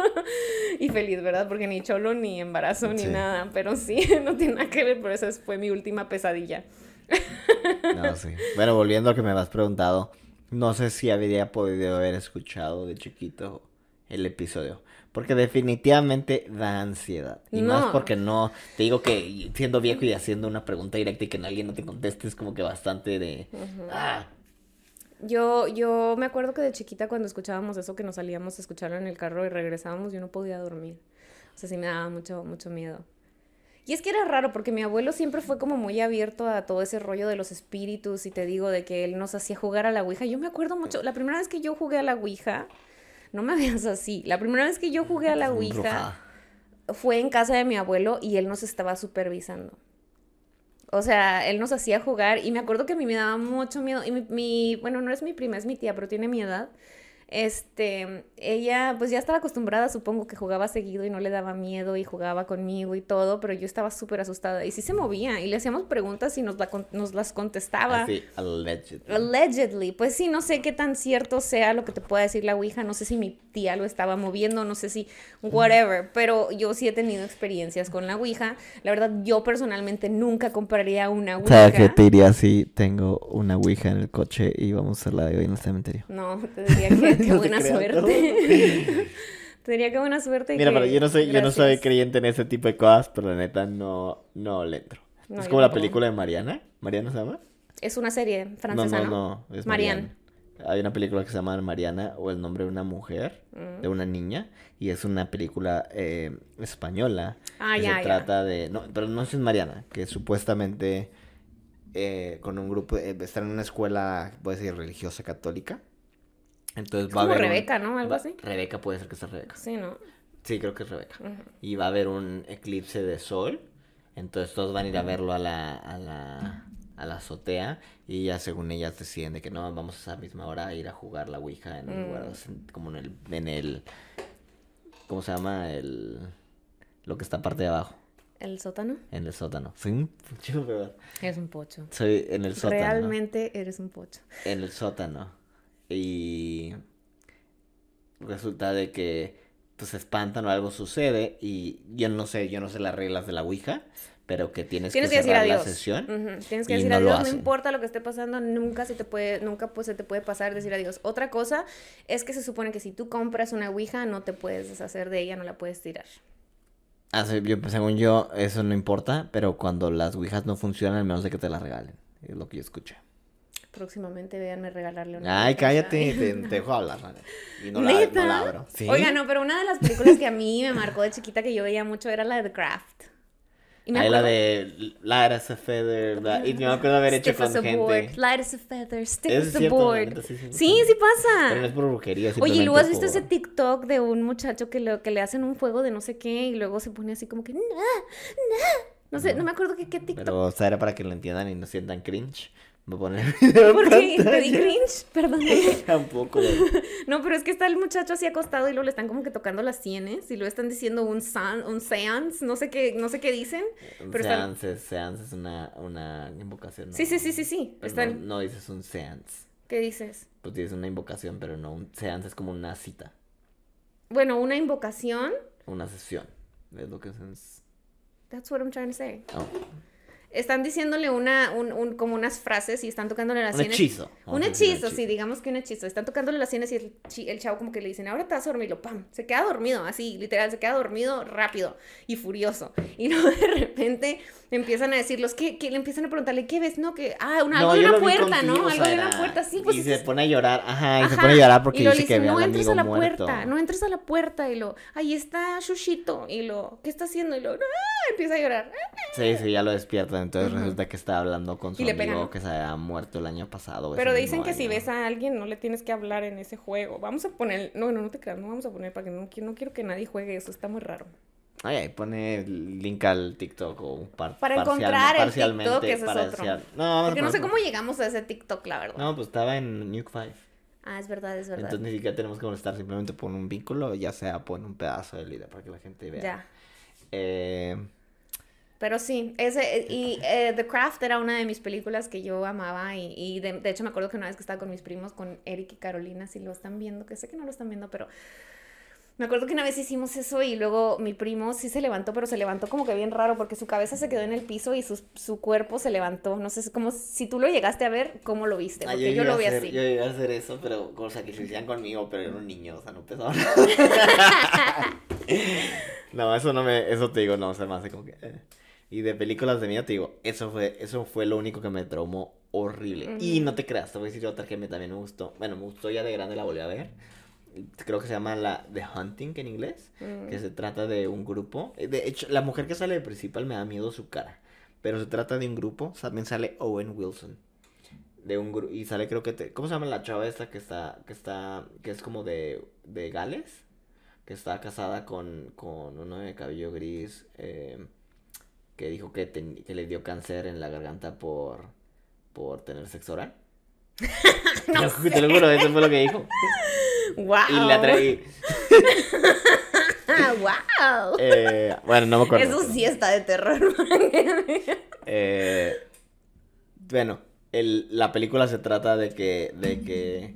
*laughs* y feliz verdad porque ni cholo ni embarazo ni Sí. nada pero sí no tiene nada que ver pero esa fue mi última pesadilla No, sí. Bueno, volviendo a lo que me has preguntado, no sé si habría podido haber escuchado de chiquito el episodio. Porque definitivamente da ansiedad. Y más No. porque no, te digo que siendo viejo y haciendo una pregunta directa y que alguien no te conteste es como que bastante de... Ah, yo yo me acuerdo que de chiquita cuando escuchábamos eso que nos salíamos a escucharlo en el carro y regresábamos yo no podía dormir o sea sí me daba mucho mucho miedo Y es que era raro porque mi abuelo siempre fue como muy abierto a todo ese rollo de los espíritus y te digo de que él nos hacía jugar a la Ouija. Yo me acuerdo mucho, la primera vez que yo jugué a la Ouija, no me *laughs* veas así, la primera vez que yo jugué a la Ouija fue en casa de mi abuelo y él nos estaba supervisando. O sea, él nos hacía jugar y me acuerdo que a mí me daba mucho miedo. Y mi, mi- bueno, no es mi prima, es mi tía, pero tiene mi edad. Este, ella pues ya estaba acostumbrada, supongo que jugaba seguido y no le daba miedo y jugaba conmigo y todo, pero yo estaba súper asustada y sí se movía y le hacíamos preguntas y nos, la nos las contestaba. Así, alleged. Allegedly, pues sí, no sé qué tan cierto sea lo que te pueda decir la Ouija, no sé si mi tía lo estaba moviendo, no sé si whatever, pero yo sí he tenido experiencias con la Ouija. La verdad, yo personalmente nunca compraría una Ouija. ¿Sabes qué te diría si tengo una ouija en el coche y vamos a hacerla de hoy en el cementerio? No, te diría que *laughs* qué No buena suerte. *laughs* te diría que buena suerte. Mira, que- pero yo no soy, yo no soy creyente en ese tipo de cosas, pero la neta no, no le entro. No, es como la película de Mariana. ¿Mariana se llama? Es una serie francesa, ¿no? no, no, es Marianne. Hay una película que se llama Mariana o el nombre de una mujer, Mm. de una niña, y es una película eh, española. Ah, que ya, se ya. trata de, no, pero no es Mariana, que supuestamente eh, con un grupo, eh, está en una escuela, voy a decir, religiosa católica. Entonces Es va a como haber un- Rebeca, ¿no? Algo así. Rebeca puede ser que sea Rebeca. Sí, ¿no? Sí, creo que es Rebeca. Y va a haber un eclipse de sol. Entonces todos van a ir a verlo a la, a la, a la azotea y ya según ellas deciden de que no, vamos a esa misma hora a ir a jugar la Ouija en un lugar, Mm. como en el, en el, ¿cómo se llama? El, lo que está parte de abajo, ¿El sótano? en el sótano. Soy un pocho, ¿verdad? Eres un pocho. Soy en el sótano. Realmente eres un pocho. en el sótano. Y resulta de que pues se espantan o algo sucede y yo no sé, yo no sé las reglas de la Ouija, pero que tienes, Tienes que que decir cerrar adiós. la sesión. Ujú, Tienes que y decir no adiós, no importa lo que esté pasando, nunca se te puede, nunca pues se te puede pasar decir adiós. Otra cosa es que se supone que si tú compras una Ouija no te puedes deshacer de ella, no la puedes tirar. Ah, sí, yo, según yo, eso no importa, pero cuando las Ouijas no funcionan, menos de que te las regalen. Es lo que yo escuché. Próximamente véanme regalarle una. Ay, cállate, te, te *laughs* dejo hablar. ¿vale? Y no la, no la abro. ¿Sí? Oiga, no, pero una de las películas que a mí me marcó de chiquita que yo veía mucho era la de The Craft. Y me la de Light as a Feather. la- Y me acuerdo haber hecho Stiff con gente. board, light as a feather, stiff as a board. neta, sí, sí, Sí, sí. sí pasa. Pero no es por brujería, Oye, ¿y luego has visto simplemente ese por- TikTok de un muchacho que, lo, que le hacen un juego de no sé qué y luego se pone así como que, nah, nah"? No sé, no me acuerdo qué, qué TikTok. Pero, o sea, era para que lo entiendan y no sientan cringe. Voy a poner *laughs* el video ¿Por qué? ¿Te di cringe? Perdón. *laughs* Tampoco. No, pero es que está el muchacho así acostado y luego le están como que tocando las sienes y luego están diciendo un, san, un seance, no sé qué, no sé qué dicen. Pero están- seance, seance es una, una invocación. ¿no? Sí, sí, sí, sí, sí. Pero Están... No, no dices un seance. ¿Qué dices? Pues dices una invocación, pero no un seance es como una cita. Bueno, una invocación. Una sesión. Es lo que es. That's what I'm trying to say. Oh, Están diciéndole una, un, un- como unas frases y están tocándole las un sienes. hechizo. Un a decir hechizo, sí, digamos que un hechizo. Están tocándole las sienes y el, el chavo como que le dicen, ahora te vas a dormir, lo pam, se queda dormido, así, literal, se queda dormido rápido y furioso. Y luego *laughs* de repente empiezan a decirlos, ¿qué, qué? Le empiezan a preguntarle, ¿qué ves? No, que, ah, una, algo de una puerta, contigo, ¿no? o Algo de una puerta, sí, pues. Y se pone a llorar, ajá, y se pone a llorar porque y lo dice que no entres a la muerto. puerta, no entres a la puerta, y lo, ahí está Shushito, y lo, ¿qué está haciendo? Y lo, ¡ah! empieza a llorar. Sí, sí, ya lo Entonces resulta que está hablando con su Y amigo que se había muerto el año pasado. Pero dicen que si ves a alguien no le tienes que hablar en ese juego. Vamos a poner, no, no, no te creas, no vamos a poner para que no, no quiero que nadie juegue eso, está muy raro. Ay, ahí pone link al TikTok o un par Para parcial- encontrar el TikTok, ese es otro. No, Porque no sé cómo llegamos a ese TikTok, la verdad. No, pues estaba en Nuke 5. Ah, es verdad, es verdad. Entonces ni siquiera tenemos que molestar, simplemente pon un vínculo, ya sea pon un pedazo del video para que la gente vea. Ya. Eh, Pero sí, ese, y eh, The Craft era una de mis películas que yo amaba y, y de, de hecho me acuerdo que una vez que estaba con mis primos, con Eric y Carolina, si lo están viendo, que sé que no lo están viendo, pero me acuerdo que una vez hicimos eso y luego mi primo sí se levantó, pero se levantó como que bien raro porque su cabeza se quedó en el piso y su, su cuerpo se levantó. No sé, es como si tú lo llegaste a ver, ¿cómo lo viste? ah, Porque yo, lo vi hacer- así. Yo iba a hacer eso, pero o sea, que se hacían conmigo, pero era un niño, o sea, no pesaba *laughs* *laughs* No, eso no me, eso te digo, no, se me hace como que... eh. Y de películas de miedo te digo, eso fue, eso fue lo único que me traumó horrible. Y Ujú. no te creas, te voy a decir otra que me, también me gustó. Bueno, me gustó ya de grande, la volví a ver. Creo que se llama la The Hunting en inglés. Mm. Que se trata de un grupo. eh, De hecho, la mujer que sale de principal me da miedo su cara. Pero se trata de un grupo. También sale Owen Wilson. De un grupo. Y sale creo que te... ¿Cómo se llama la chava esta que está... Que está... Que es como de... De Gales? Que está casada con... Con uno de cabello gris. eh, que dijo que, le dio cáncer en la garganta por... Por tener sexo oral. *laughs* te, lo, te lo juro, eso fue lo que dijo. ¡Wow! Y la traí... ¡Wow! *laughs* Eh, bueno, no me acuerdo. Eso sí está de terror. *laughs* Eh, bueno, el- la película se trata de que, de que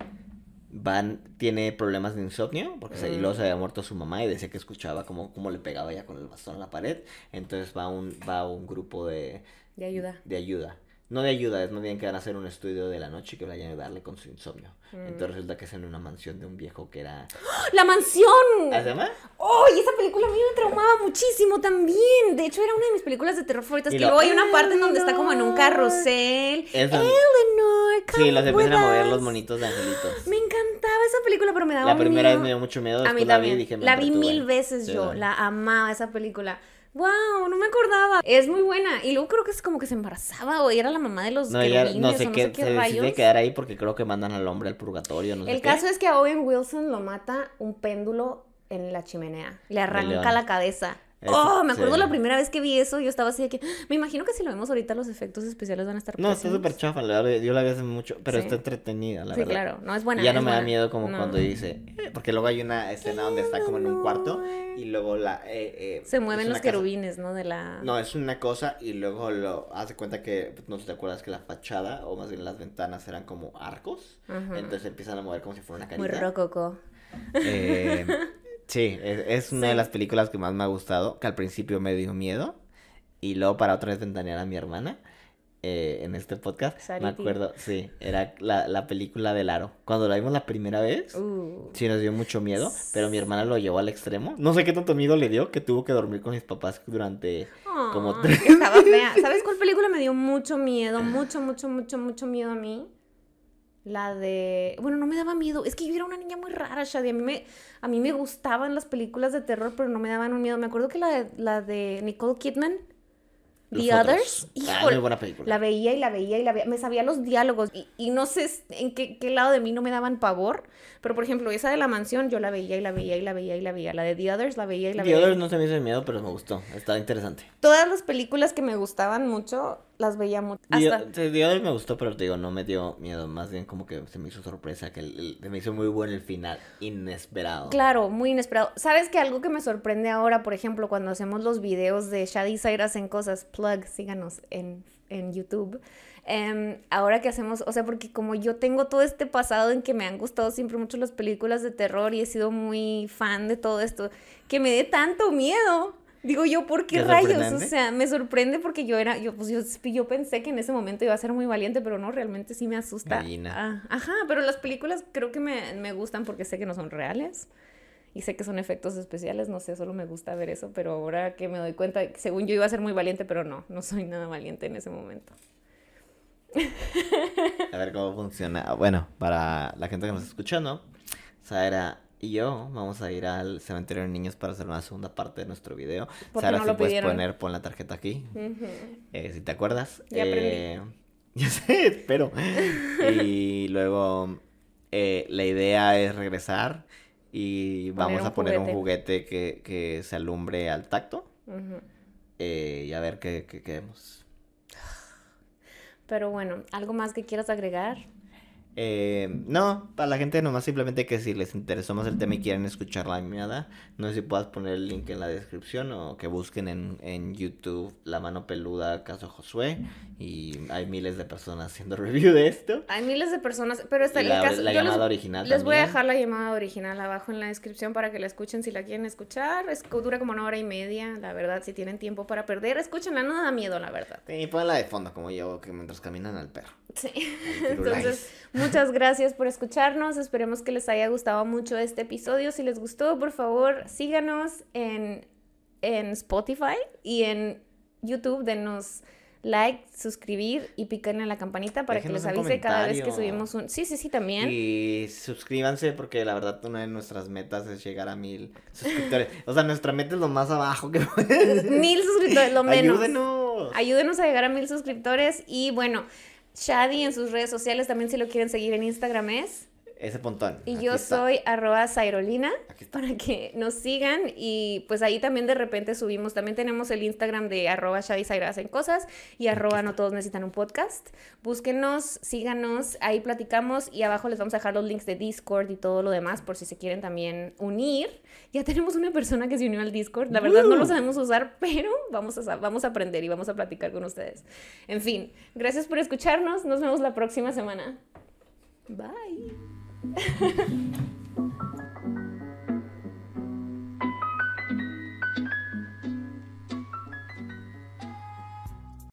Van tiene problemas de insomnio, porque se, y luego se había muerto su mamá y decía que escuchaba como, como le pegaba ya con el bastón a la pared. Entonces va un, va un grupo de, de ayuda. de ayuda. No de ayuda, es más bien que van a hacer un estudio de la noche que vayan a ayudarle con su insomnio. Entonces resulta que es en una mansión de un viejo que era... *gasps* ¡La mansión! ¿Ah, se llama? ¡Oh! Y esa película a mí me traumaba muchísimo también. De hecho, era una de mis películas de terror favoritas. Y luego hay una parte en donde está como en un carrusel. Esa- Eleanor, Sí, los empiezan a mover los monitos de angelitos. Me encantaba esa película, pero me daba La un primera vez miedo. me dio mucho miedo, A mí la vi también. dije, me la vi mil veces Sí, yo. La amaba esa película. ¡Wow! No me acordaba. Es muy buena. Y luego creo que es como que se embarazaba o era la mamá de los No, querubines no o sé no qué, sé qué se rayos. decide quedar ahí porque creo que mandan al hombre al purgatorio, no sé El qué. caso es que a Owen Wilson lo mata un péndulo en la chimenea. Le arranca la cabeza. Oh, me acuerdo la primera vez que vi eso, yo estaba así de que, *gasps* me imagino que si lo vemos ahorita los efectos especiales van a estar No, está súper chafa, yo la vi hace mucho, pero está entretenida, la verdad. Sí, claro, no es buena. Y ya no me da miedo como cuando dice, eh", porque luego hay una escena donde está como en un cuarto y luego la... Eh, eh, Se mueven los querubines, ¿no? De la... No, es una cosa y luego lo hace cuenta que, pues, no sé si te acuerdas que la fachada o más bien las ventanas eran como arcos, entonces empiezan a mover como si fuera una carita. Muy rococo. Eh... *laughs* Sí, es, una de las películas que más me ha gustado, que al principio me dio miedo y luego para otra vez ventanear a mi hermana eh, en este podcast. Me acuerdo, sí, era la, la, película del aro. Cuando la vimos la primera vez, uh. sí nos dio mucho miedo, pero mi hermana lo llevó al extremo. No sé qué tanto miedo le dio que tuvo que dormir con mis papás durante como tres. Estaba fea. *laughs* ¿Sabes cuál película me dio mucho miedo? Mucho, mucho, mucho, mucho miedo a mí. La de. Bueno, no me daba miedo. Es que yo era una niña muy rara, Shadi. A mí me, a mí me gustaban las películas de terror, pero no me daban un miedo. Me acuerdo que la de, la de Nicole Kidman. The Others. Ah, muy buena película. La veía y la veía y la veía. Me sabía los diálogos. Y, y no sé en qué, qué, lado de mí no me daban pavor. Pero, por ejemplo, esa de la mansión yo la veía y la veía y la veía y la veía. La de The Others la veía y la veía. The Others no se me hizo miedo, pero me gustó. Estaba interesante. Todas las películas que me gustaban mucho las veía mucho. Hasta... Others me gustó, pero te digo, no me dio miedo. Más bien como que se me hizo sorpresa. Que se me hizo muy bueno el final. Inesperado. Claro, muy inesperado. ¿Sabes que algo que me sorprende ahora, por ejemplo, cuando hacemos los videos de Shady Cyrus en cosas, plug, síganos en, en YouTube. Em, ahora que hacemos, o sea, porque como yo tengo todo este pasado en que me han gustado siempre mucho las películas de terror y he sido muy fan de todo esto, que me dé tanto miedo. Digo yo, ¿por qué rayos? O sea, me sorprende porque yo era, yo, pues yo, yo, pensé que en ese momento iba a ser muy valiente, pero no, realmente sí me asusta. Ah, ajá, pero las películas creo que me, me gustan porque sé que no son reales y sé que son efectos especiales, no sé, solo me gusta ver eso, pero ahora que me doy cuenta, según yo iba a ser muy valiente, pero no, no soy nada valiente en ese momento. *laughs* A ver cómo funciona. Bueno, para la gente que nos escucha, ¿no? Sara y yo vamos a ir al cementerio de niños para hacer una segunda parte de nuestro video. Sara, si puedes poner, pon la tarjeta aquí. Eh, si te acuerdas. Ya eh, *laughs* Ya sé, espero. y luego eh, la idea es regresar y vamos a poner un juguete que, que, se alumbre al tacto. y a ver qué, qué queremos. Pero bueno, ¿algo más que quieras agregar? Eh, no, para la gente nomás simplemente que si les interesó más el tema y quieren escuchar la mirada, no sé si puedas poner el link en la descripción o que busquen en, en YouTube La Mano Peluda Caso Josué y hay miles de personas haciendo *laughs* review de esto. Hay miles de personas, pero está la, el caso, la llamada original. Les voy a dejar la llamada original abajo en la descripción para que la escuchen si la quieren escuchar. Es, dura como una hora y media, la verdad, si tienen tiempo para perder, escúchenla, no da miedo, la verdad. Sí, ponla de fondo como yo, que mientras caminan al perro. Sí. *laughs* Entonces, muchas gracias por escucharnos. Esperemos que les haya gustado mucho este episodio. Si les gustó, por favor, síganos en, en Spotify y en YouTube. Denos like, suscribir y picarle en la campanita para que les avise cada vez que subimos un... Sí, sí, sí, también. Y suscríbanse porque la verdad una de nuestras metas es llegar a mil suscriptores. o sea, nuestra meta es lo más abajo que Mil suscriptores, lo *laughs* menos. Ayúdenos. Ayúdenos a llegar a mil suscriptores y bueno... Shadi en sus redes sociales también si lo quieren seguir en Instagram es ese pontón. Y yo soy arroba Zairolina para que nos sigan y pues ahí también de repente subimos, también tenemos el Instagram de arroba Shadi en cosas y arroba no todos necesitan un podcast. Búsquenos, síganos, ahí platicamos y abajo les vamos a dejar los links de Discord y todo lo demás por si se quieren también unir. Ya tenemos una persona que se unió al Discord, la verdad no lo sabemos usar, *laughs* pero vamos a, vamos a aprender y vamos a platicar con ustedes. En fin, gracias por escucharnos, nos vemos la próxima semana. Bye. Ha ha ha.